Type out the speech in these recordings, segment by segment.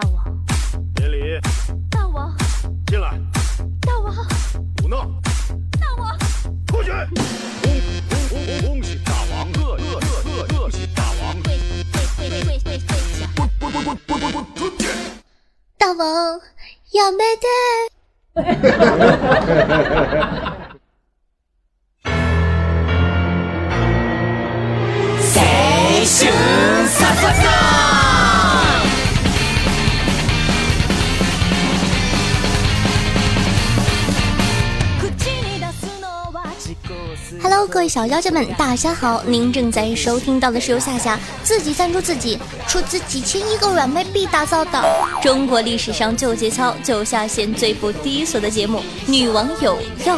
大王，免礼，大王，进来，大王，胡闹，大王，出去！恭恭恭恭喜大王，贺贺贺贺恭喜大王！跪跪跪跪跪跪下！滚滚滚滚滚滚滚出去！大王，要没得各位小妖精们，大家好！您正在收听到的是由夏夏自己赞助自己，出资几千亿个软妹币打造的中国历史上最节操、就下限、最不低俗的节目《女王有药》。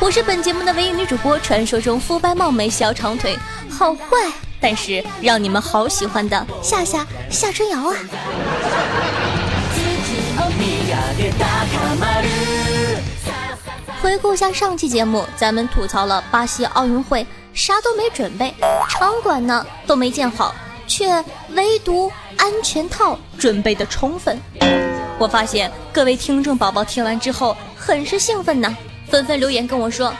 我是本节目的唯一女主播，传说中肤白貌美、小长腿、好坏，但是让你们好喜欢的夏夏夏春瑶啊！回顾一下上期节目，咱们吐槽了巴西奥运会啥都没准备，场馆呢都没建好，却唯独安全套准备的充分。我发现各位听众宝宝听完之后很是兴奋呢，纷纷留言跟我说：“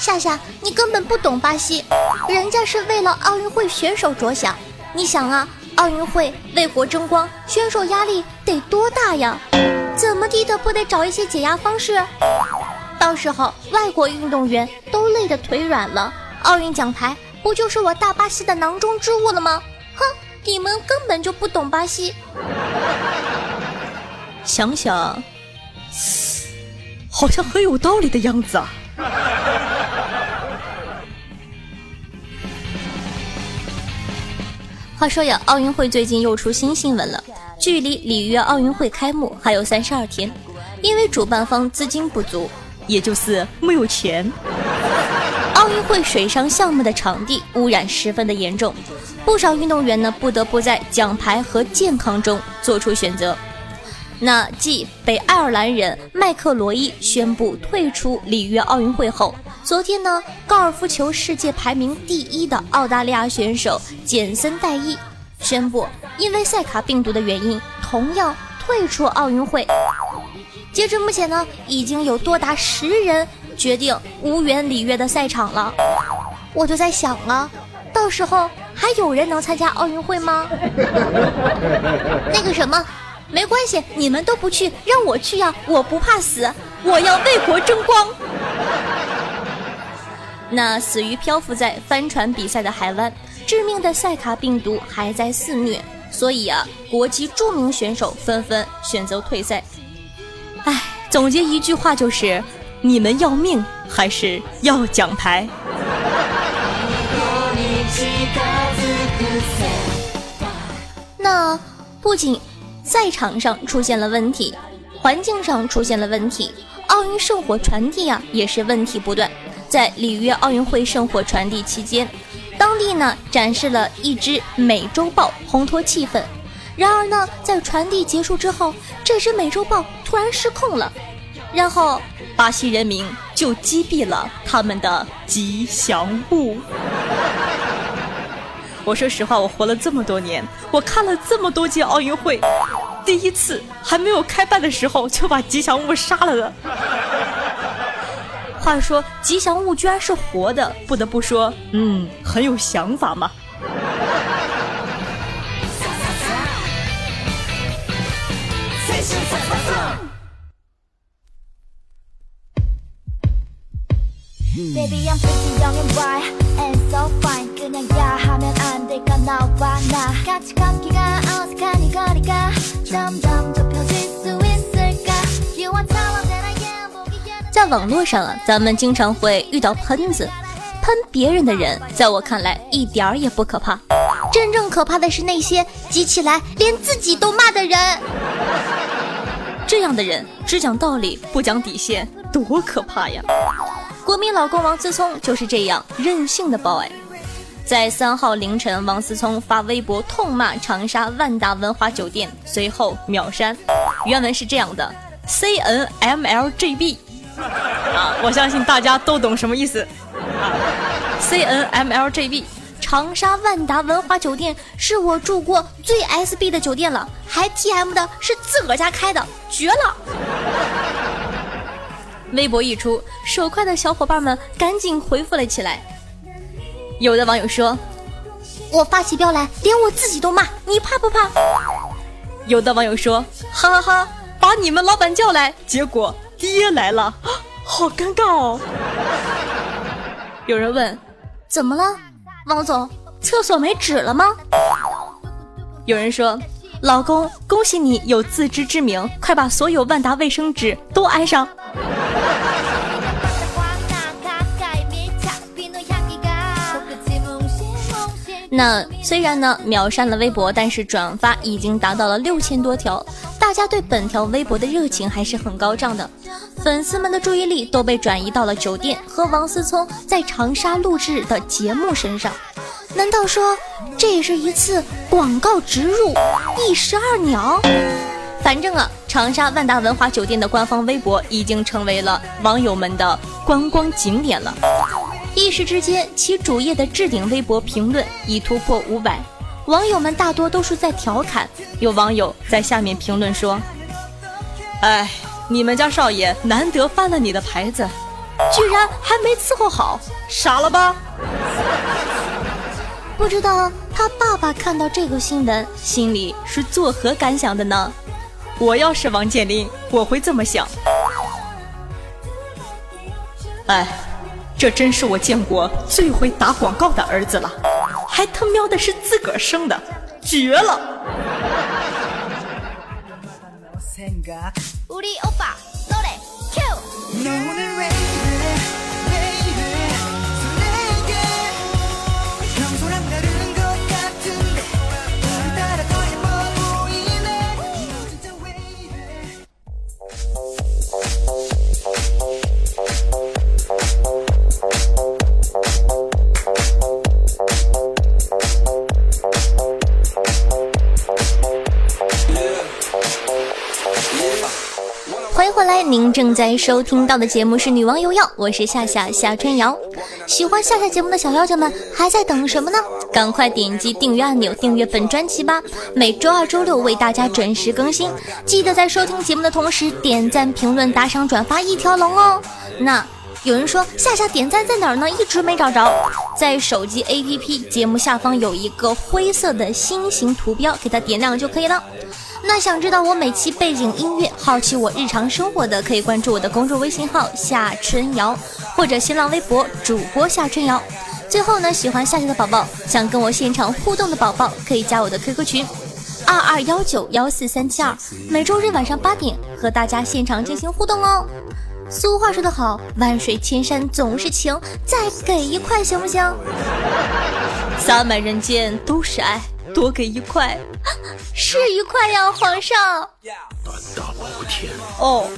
夏夏，你根本不懂巴西，人家是为了奥运会选手着想。你想啊，奥运会为国争光，选手压力得多大呀？怎么地的不得找一些解压方式？”到时候外国运动员都累得腿软了，奥运奖牌不就是我大巴西的囊中之物了吗？哼，你们根本就不懂巴西。想想，好像很有道理的样子啊。话说呀，奥运会最近又出新新闻了，距离里约奥运会开幕还有三十二天，因为主办方资金不足。也就是没有钱。奥运会水上项目的场地污染十分的严重，不少运动员呢不得不在奖牌和健康中做出选择。那继北爱尔兰人麦克罗伊宣布退出里约奥运会后，昨天呢，高尔夫球世界排名第一的澳大利亚选手简森戴伊宣布，因为塞卡病毒的原因，同样退出奥运会。截至目前呢，已经有多达十人决定无缘里约的赛场了。我就在想啊，到时候还有人能参加奥运会吗？那个什么，没关系，你们都不去，让我去呀！我不怕死，我要为国争光。那死于漂浮在帆船比赛的海湾，致命的塞卡病毒还在肆虐，所以啊，国际著名选手纷纷选择退赛。唉，总结一句话就是：你们要命还是要奖牌？那不仅赛场上出现了问题，环境上出现了问题，奥运圣火传递啊也是问题不断。在里约奥运会圣火传递期间，当地呢展示了一只美洲豹，烘托气氛。然而呢，在传递结束之后，这只美洲豹突然失控了，然后巴西人民就击毙了他们的吉祥物。我说实话，我活了这么多年，我看了这么多届奥运会，第一次还没有开办的时候就把吉祥物杀了的。话说吉祥物居然是活的，不得不说，嗯，很有想法嘛。在网络上啊，咱们经常会遇到喷子，喷别人的人，在我看来一点儿也不可怕，真正可怕的是那些急起来连自己都骂的人。这样的人只讲道理不讲底线，多可怕呀！国民老公王思聪就是这样任性的 boy。在三号凌晨，王思聪发微博痛骂长沙万达文华酒店，随后秒删。原文是这样的：C N M L G B。啊，我相信大家都懂什么意思。啊 C N M L J B，长沙万达文华酒店是我住过最 SB 的酒店了，还 TM 的是自个儿家开的，绝了！微博一出，手快的小伙伴们赶紧回复了起来。有的网友说：“我发起飙来，连我自己都骂，你怕不怕？”有的网友说：“哈哈哈，把你们老板叫来，结果爹来了，好尴尬哦。”有人问：“怎么了，王总？厕所没纸了吗？”有人说：“老公，恭喜你有自知之明，快把所有万达卫生纸都安上。”那虽然呢秒删了微博，但是转发已经达到了六千多条，大家对本条微博的热情还是很高涨的，粉丝们的注意力都被转移到了酒店和王思聪在长沙录制的节目身上。难道说这也是一次广告植入？一石二鸟？反正啊，长沙万达文华酒店的官方微博已经成为了网友们的观光景点了。一时之间，其主页的置顶微博评论已突破五百，网友们大多都是在调侃。有网友在下面评论说：“哎，你们家少爷难得翻了你的牌子，居然还没伺候好，傻了吧？”不知道他爸爸看到这个新闻，心里是作何感想的呢？我要是王健林，我会这么想。哎。这真是我见过最会打广告的儿子了，还他喵的是自个儿生的，绝了！欢正在收听到的节目是《女王有药》，我是夏夏夏春瑶。喜欢夏夏节目的小妖精们还在等什么呢？赶快点击订阅按钮，订阅本专辑吧！每周二、周六为大家准时更新。记得在收听节目的同时点赞、评论、打赏、转发一条龙哦。那有人说夏夏点赞在哪儿呢？一直没找着。在手机 APP 节目下方有一个灰色的心形图标，给它点亮就可以了。那想知道我每期背景音乐，好奇我日常生活的，可以关注我的公众微信号夏春瑶，或者新浪微博主播夏春瑶。最后呢，喜欢夏夏的宝宝，想跟我现场互动的宝宝，可以加我的 QQ 群二二幺九幺四三七二，每周日晚上八点和大家现场进行互动哦。俗话说得好，万水千山总是情，再给一块行不行？洒满人间都是爱。多给一块，是一块呀，皇上。胆大包天哦。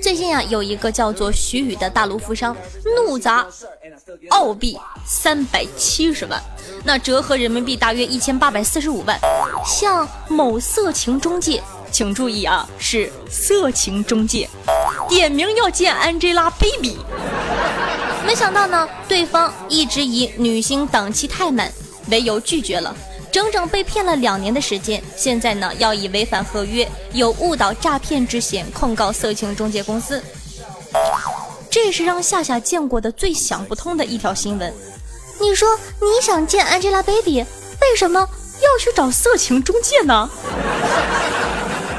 最近啊，有一个叫做徐宇的大陆富商怒砸澳币三百七十万，那折合人民币大约一千八百四十五万，向某色情中介。请注意啊，是色情中介，点名要见 Angelababy。没想到呢，对方一直以女星档期太满为由拒绝了，整整被骗了两年的时间。现在呢，要以违反合约、有误导诈骗之嫌控告色情中介公司。这是让夏夏见过的最想不通的一条新闻。你说你想见 Angelababy，为什么要去找色情中介呢？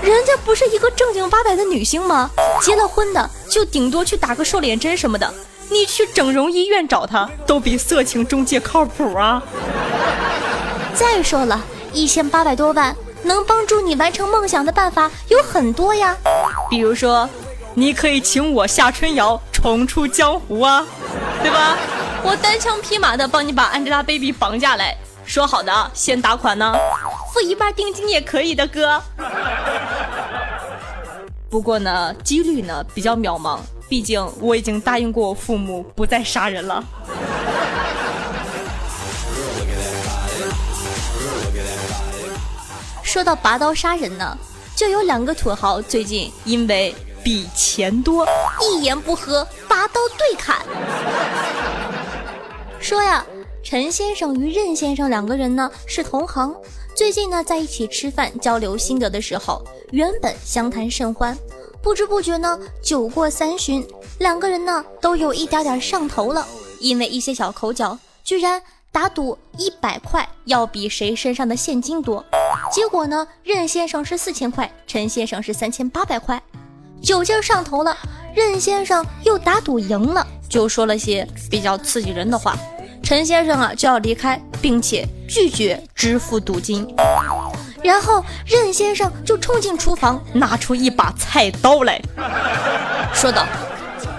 人家不是一个正经八百的女星吗？结了婚的就顶多去打个瘦脸针什么的。你去整容医院找她，都比色情中介靠谱啊！再说了，一千八百多万能帮助你完成梦想的办法有很多呀。比如说，你可以请我夏春瑶重出江湖啊，对吧？我单枪匹马的帮你把 Angelababy 绑架来。说好的，先打款呢，付一半定金也可以的，哥。不过呢，几率呢比较渺茫，毕竟我已经答应过我父母不再杀人了。说到拔刀杀人呢，就有两个土豪最近因为比钱多，一言不合拔刀对砍。说呀，陈先生与任先生两个人呢是同行，最近呢在一起吃饭交流心得的时候，原本相谈甚欢，不知不觉呢酒过三巡，两个人呢都有一点点上头了，因为一些小口角，居然打赌一百块要比谁身上的现金多。结果呢，任先生是四千块，陈先生是三千八百块，酒劲上头了，任先生又打赌赢了。就说了些比较刺激人的话，陈先生啊就要离开，并且拒绝支付赌金。然后任先生就冲进厨房，拿出一把菜刀来说道：“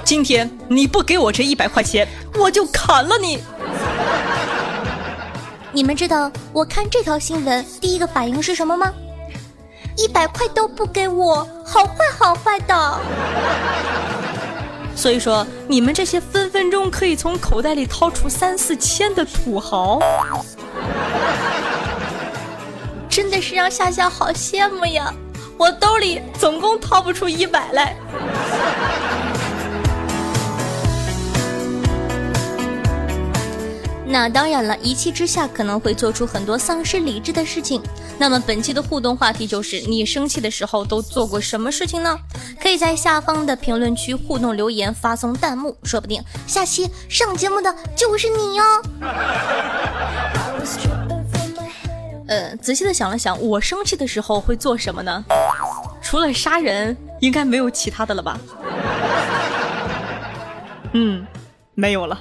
今天你不给我这一百块钱，我就砍了你。”你们知道我看这条新闻第一个反应是什么吗？一百块都不给我，好坏好坏的。所以说，你们这些分分钟可以从口袋里掏出三四千的土豪，真的是让夏夏好羡慕呀！我兜里总共掏不出一百来。那当然了，一气之下可能会做出很多丧失理智的事情。那么本期的互动话题就是：你生气的时候都做过什么事情呢？可以在下方的评论区互动留言，发送弹幕，说不定下期上节目的就是你哦。呃，仔细的想了想，我生气的时候会做什么呢？除了杀人，应该没有其他的了吧？嗯，没有了。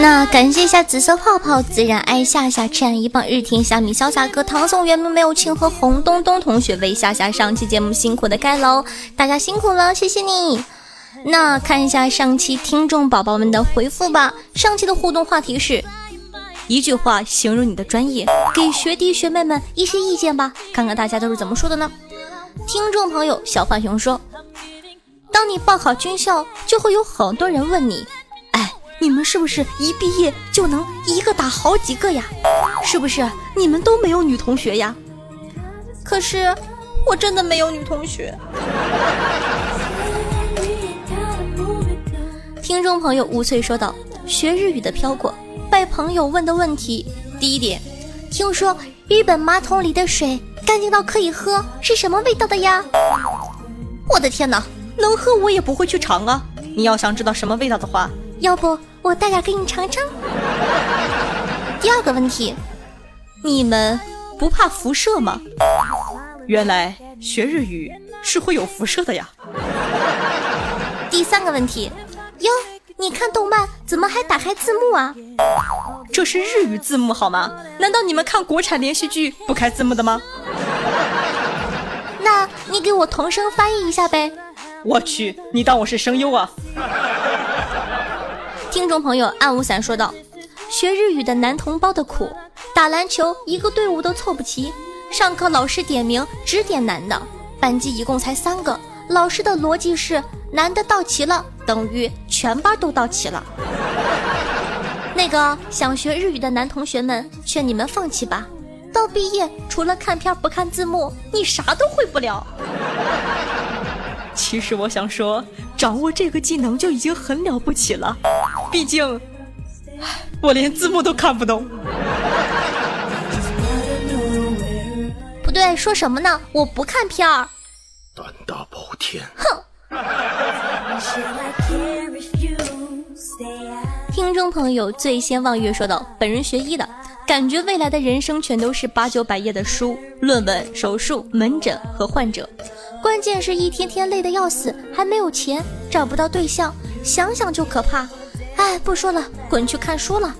那感谢一下紫色泡泡、自然爱夏夏、赤岸一棒、日天虾米、潇洒哥、唐宋元明没有庆和红东东同学为夏夏上期节目辛苦的盖楼，大家辛苦了，谢谢你。那看一下上期听众宝宝们的回复吧。上期的互动话题是一句话形容你的专业，给学弟学妹们一些意见吧，看看大家都是怎么说的呢？听众朋友小浣熊说，当你报考军校，就会有很多人问你。你们是不是一毕业就能一个打好几个呀？是不是你们都没有女同学呀？可是我真的没有女同学。听众朋友吴翠说道：“学日语的飘过，被朋友问的问题，第一点，听说日本马桶里的水干净到可以喝，是什么味道的呀？我的天哪，能喝我也不会去尝啊！你要想知道什么味道的话。”要不我带点给你尝尝。第二个问题，你们不怕辐射吗？原来学日语是会有辐射的呀。第三个问题，哟，你看动漫怎么还打开字幕啊？这是日语字幕好吗？难道你们看国产连续剧不开字幕的吗？那你给我同声翻译一下呗。我去，你当我是声优啊？听众朋友暗无伞说道：“学日语的男同胞的苦，打篮球一个队伍都凑不齐，上课老师点名只点男的，班级一共才三个，老师的逻辑是男的到齐了等于全班都到齐了。那个想学日语的男同学们，劝你们放弃吧，到毕业除了看片不看字幕，你啥都会不了。”其实我想说，掌握这个技能就已经很了不起了。毕竟，我连字幕都看不懂。不对，说什么呢？我不看片儿。胆大包天。哼。听众朋友最先望月说道：“本人学医的，感觉未来的人生全都是八九百页的书、论文、手术、门诊和患者，关键是一天天累得要死，还没有钱，找不到对象，想想就可怕。”哎，不说了，滚去看书了。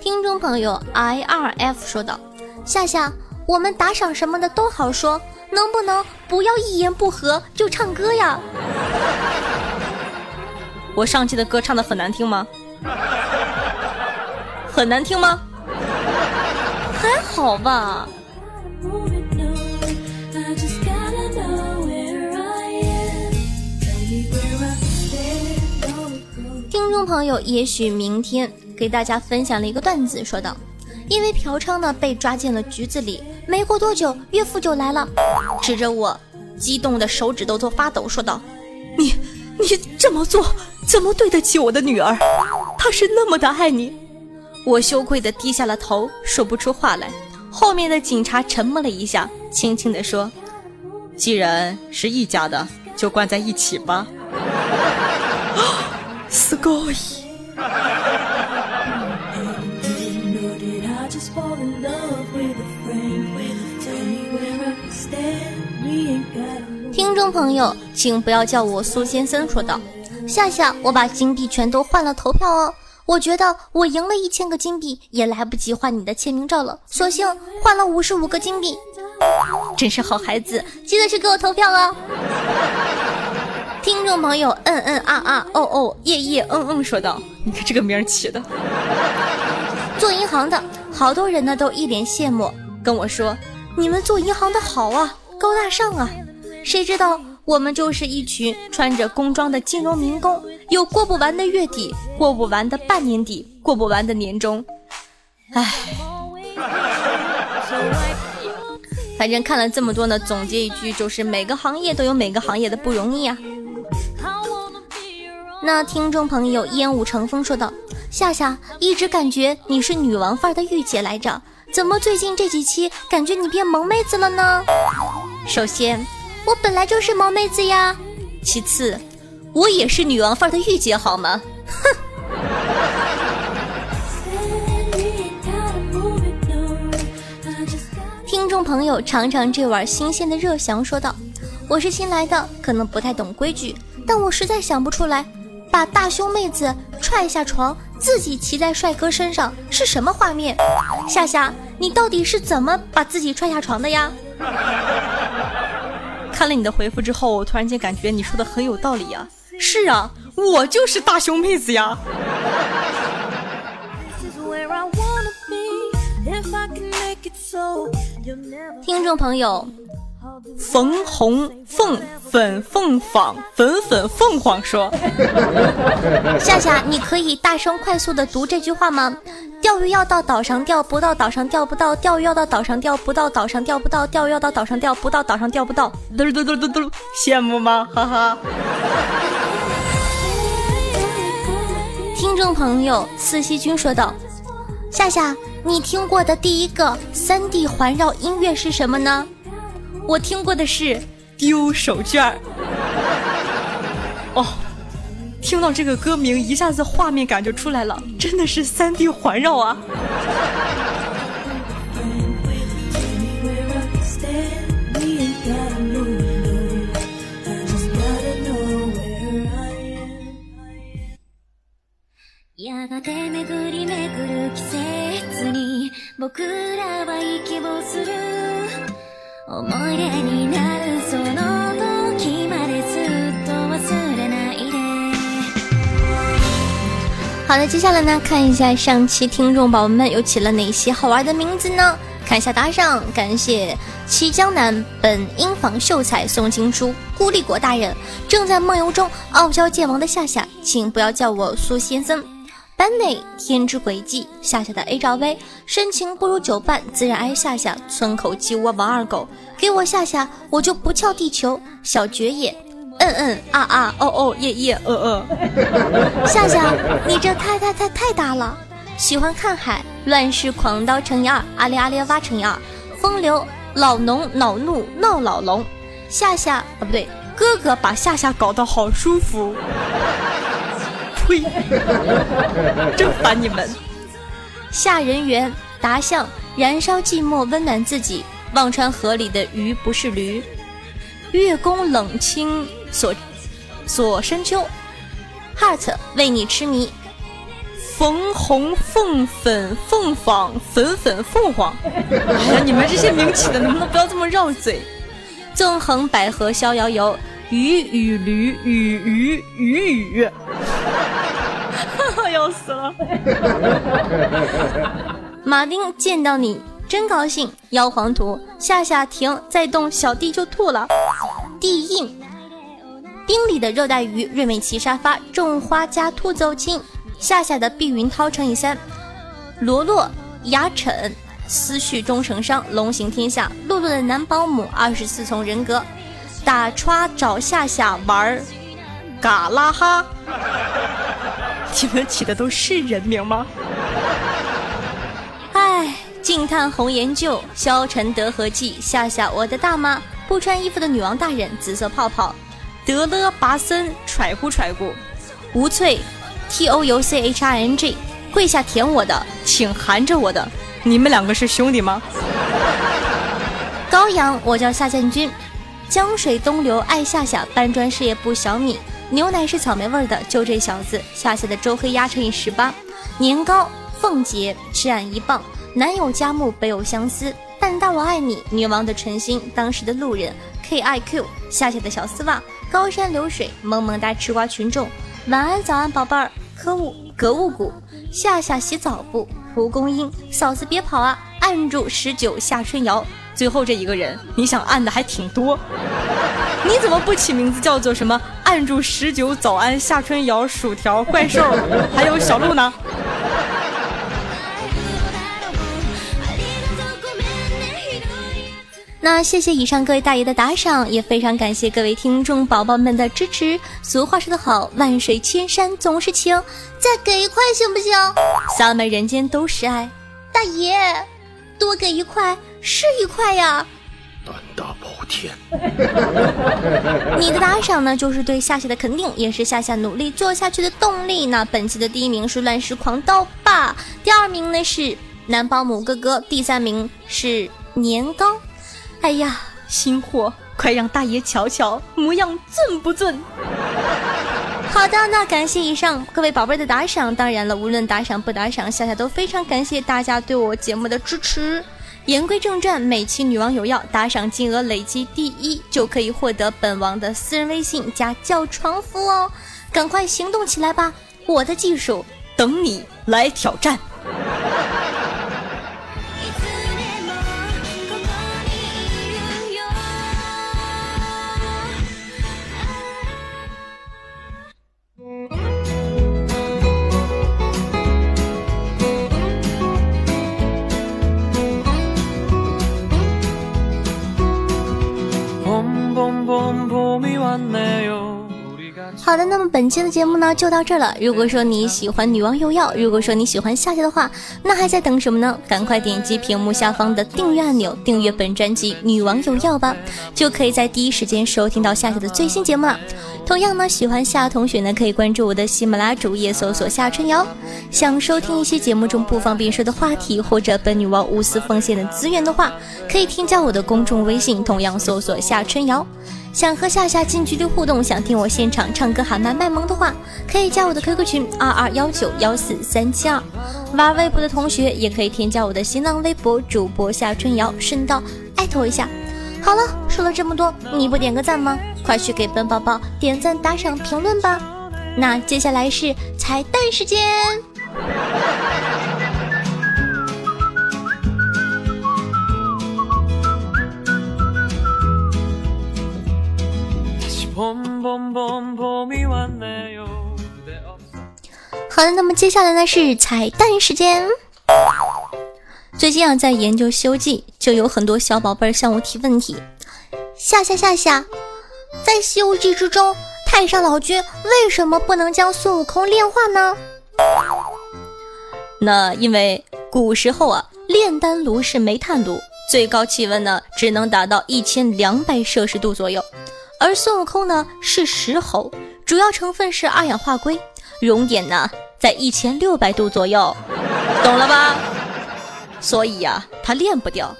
听众朋友 I R F 说道：“夏夏，我们打赏什么的都好说，能不能不要一言不合就唱歌呀？我上期的歌唱的很难听吗？很难听吗？还好吧。听众朋友，也许明天给大家分享了一个段子，说道：因为嫖娼呢被抓进了局子里，没过多久岳父就来了，指着我，激动的手指头都发抖，说道：你你这么做怎么对得起我的女儿？她是那么的爱你。我羞愧的低下了头，说不出话来。后面的警察沉默了一下，轻轻地说：“既然是一家的，就关在一起吧。”すごい。听众朋友，请不要叫我苏先生，说道：“夏夏，我把金币全都换了投票哦。 我觉得我赢了一千个金币也来不及换你的签名照了，索性换了五十五个金币。真是好孩子，记得去给我投票哦。”听众朋友，嗯嗯啊啊哦哦耶耶嗯嗯说道：“你看这个名起的。”做银行的好多人呢，都一脸羡慕跟我说：“你们做银行的好啊，高大上啊。”谁知道我们就是一群穿着工装的金融民工，有过不完的月底，过不完的半年底，过不完的年终。唉，反正看了这么多呢，总结一句就是每个行业都有每个行业的不容易啊。那听众朋友烟雾成风说道：“夏夏一直感觉你是女王范儿的御姐来着，怎么最近这几期感觉你变萌妹子了呢？”首先，我本来就是萌妹子呀。其次，我也是女王范儿的御姐，好吗？哼。听众朋友尝尝这碗新鲜的热翔说道：“我是新来的，可能不太懂规矩，但我实在想不出来。”把大胸妹子踹下床，自己骑在帅哥身上是什么画面？夏夏，你到底是怎么把自己踹下床的呀？看了你的回复之后，我突然间感觉你说的很有道理呀。是啊，我就是大胸妹子呀。听众朋友。冯红凤粉凤凰粉粉凤凰说：“ 夏夏，你可以大声快速的读这句话吗？钓鱼要到岛上钓不到，岛上钓不到；钓鱼要到岛上钓不到，岛上钓不到；钓鱼要到岛上钓不到，岛上钓不到。嘟嘟嘟嘟嘟，羡慕吗？哈哈。”听众朋友四西君说道：“夏夏，你听过的第一个三 D 环绕音乐是什么呢？”我听过的是丢手绢儿。哦，听到这个歌名，一下子画面感就出来了，真的是三 D 环绕啊！好的，接下来呢，看一下上期听众宝宝们又起了哪些好玩的名字呢？看一下打赏，感谢七江南本英房秀才宋青书，孤立果大人正在梦游中傲娇剑王的夏夏，请不要叫我苏先生。班内天之轨迹，夏夏的 A 罩杯，深情不如酒伴，自然爱夏夏。村口鸡窝王二狗，给我夏夏，我就不撬地球。小爵爷，嗯嗯啊啊哦哦耶耶呃呃。夏夏，你这太太太太大了。喜欢看海，乱世狂刀乘以二，阿里阿里哇乘以二。风流老农恼怒闹老龙，夏夏啊不对，哥哥把夏夏搞得好舒服。呸！真烦你们！夏人猿达相燃烧寂寞，温暖自己。忘川河里的鱼不是驴。月宫冷清锁锁深秋。Heart 为你痴迷。冯红凤粉凤凰粉粉凤凰。哎呀，你们这些名起的能不能不要这么绕嘴？纵横捭阖逍遥游，鱼与驴与鱼鱼鱼。要死了！马丁见到你真高兴。妖皇图夏夏停再动，小弟就吐了。地印冰里的热带鱼，瑞美奇沙发，种花加兔走亲。夏夏的碧云涛乘以三。罗洛牙碜，思绪终成伤。龙行天下，露露的男保姆，二十四重人格。打歘找夏夏玩儿，嘎啦哈。你们起的都是人名吗？唉，静叹红颜旧，消沉得何计？夏夏，我的大妈，不穿衣服的女王大人，紫色泡泡，德勒拔森，揣乎揣乎，吴翠，T O U C H I N G，跪下舔我的，请含着我的，你们两个是兄弟吗？高阳，我叫夏建军，江水东流爱夏夏，搬砖事业部小米。牛奶是草莓味的，就这小子。夏夏的周黑鸭乘以十八。年糕凤姐吃俺一棒。南有佳木，北有相思。但大我爱你。女王的诚心，当时的路人。K I Q 夏夏的小丝袜。高山流水，萌萌哒吃瓜群众。晚安，早安，宝贝儿。科物格物谷。夏夏洗澡不？蒲公英。嫂子别跑啊！按住十九夏春瑶。最后这一个人，你想按的还挺多。你怎么不起名字叫做什么？按住十九早安夏春瑶薯条怪兽，还有小鹿呢？那谢谢以上各位大爷的打赏，也非常感谢各位听众宝宝们的支持。俗话说得好，万水千山总是情，再给一块行不行？洒满人间都是爱，大爷，多给一块是一块呀。胆大包天！你的打赏呢，就是对夏夏的肯定，也是夏夏努力做下去的动力。那本期的第一名是乱世狂刀霸，第二名呢是男保姆哥哥，第三名是年糕。哎呀，新货，快让大爷瞧瞧模样俊不俊？好的，那感谢以上各位宝贝的打赏。当然了，无论打赏不打赏，夏夏都非常感谢大家对我节目的支持。言归正传，每期女王有要打赏金额累计第一，就可以获得本王的私人微信加叫床服哦！赶快行动起来吧，我的技术等你来挑战。好的，那么本期的节目呢就到这了。如果说你喜欢女王有药，如果说你喜欢夏夏的话，那还在等什么呢？赶快点击屏幕下方的订阅按钮，订阅本专辑《女王有药》吧，就可以在第一时间收听到夏夏的最新节目了。同样呢，喜欢夏同学呢，可以关注我的喜马拉主页，搜索夏春瑶。想收听一些节目中不方便说的话题，或者本女王无私奉献的资源的话，可以添加我的公众微信，同样搜索夏春瑶。想和夏夏近距离互动，想听我现场唱歌喊麦卖萌的话，可以加我的 QQ 群二二幺九幺四三七二。玩微博的同学也可以添加我的新浪微博主播夏春瑶，顺道艾特我一下。好了，说了这么多，你不点个赞吗？快去给本宝宝点赞、打赏、评论吧。那接下来是彩蛋时间。好的，那么接下来呢是彩蛋时间。最近啊，在研究《西游记》，就有很多小宝贝儿向我提问题。夏夏夏夏，在《西游记》之中，太上老君为什么不能将孙悟空炼化呢？那因为古时候啊，炼丹炉是煤炭炉，最高气温呢只能达到一千两百摄氏度左右。而孙悟空呢是石猴，主要成分是二氧化硅，熔点呢在一千六百度左右，懂了吧？所以呀，他炼不掉。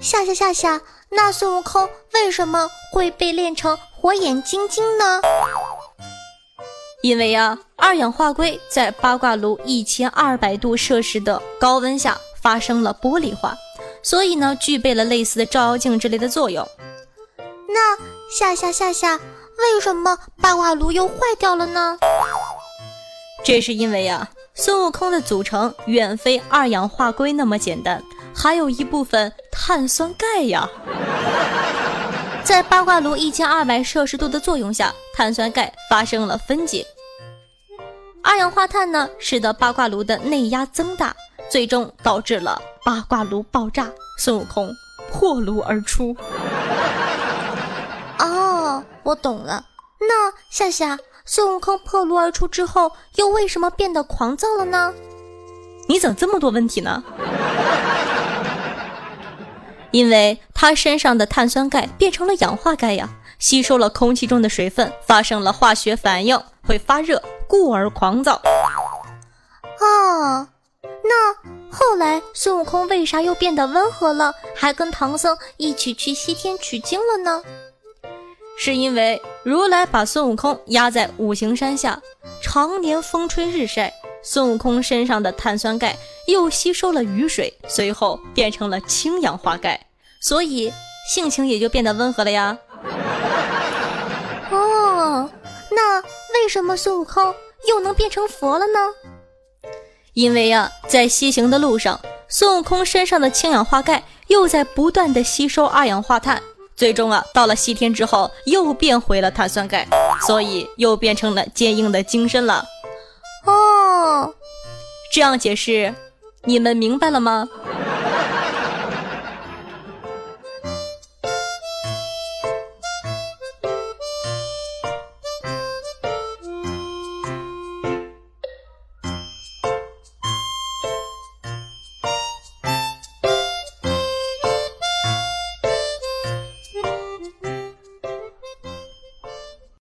夏夏夏夏，那孙悟空为什么会被炼成火眼金睛呢？因为呀，二氧化硅在八卦炉一千二百度摄氏的高温下发生了玻璃化，所以呢，具备了类似的照妖镜之类的作用。那夏夏夏夏，为什么八卦炉又坏掉了呢？这是因为呀，孙悟空的组成远非二氧化硅那么简单，还有一部分碳酸钙呀。在八卦炉一千二百摄氏度的作用下，碳酸钙发生了分解，二氧化碳呢，使得八卦炉的内压增大，最终导致了八卦炉爆炸，孙悟空破炉而出。哦，我懂了。那夏夏，孙悟空破炉而出之后，又为什么变得狂躁了呢？你怎么这么多问题呢？因为他身上的碳酸钙变成了氧化钙呀，吸收了空气中的水分，发生了化学反应，会发热，故而狂躁。哦，那后来孙悟空为啥又变得温和了，还跟唐僧一起去西天取经了呢？是因为如来把孙悟空压在五行山下，常年风吹日晒，孙悟空身上的碳酸钙又吸收了雨水，随后变成了氢氧化钙，所以性情也就变得温和了呀。哦，那为什么孙悟空又能变成佛了呢？因为呀，在西行的路上，孙悟空身上的氢氧化钙又在不断的吸收二氧化碳。最终啊，到了西天之后，又变回了碳酸钙，所以又变成了坚硬的精身了。哦，这样解释，你们明白了吗？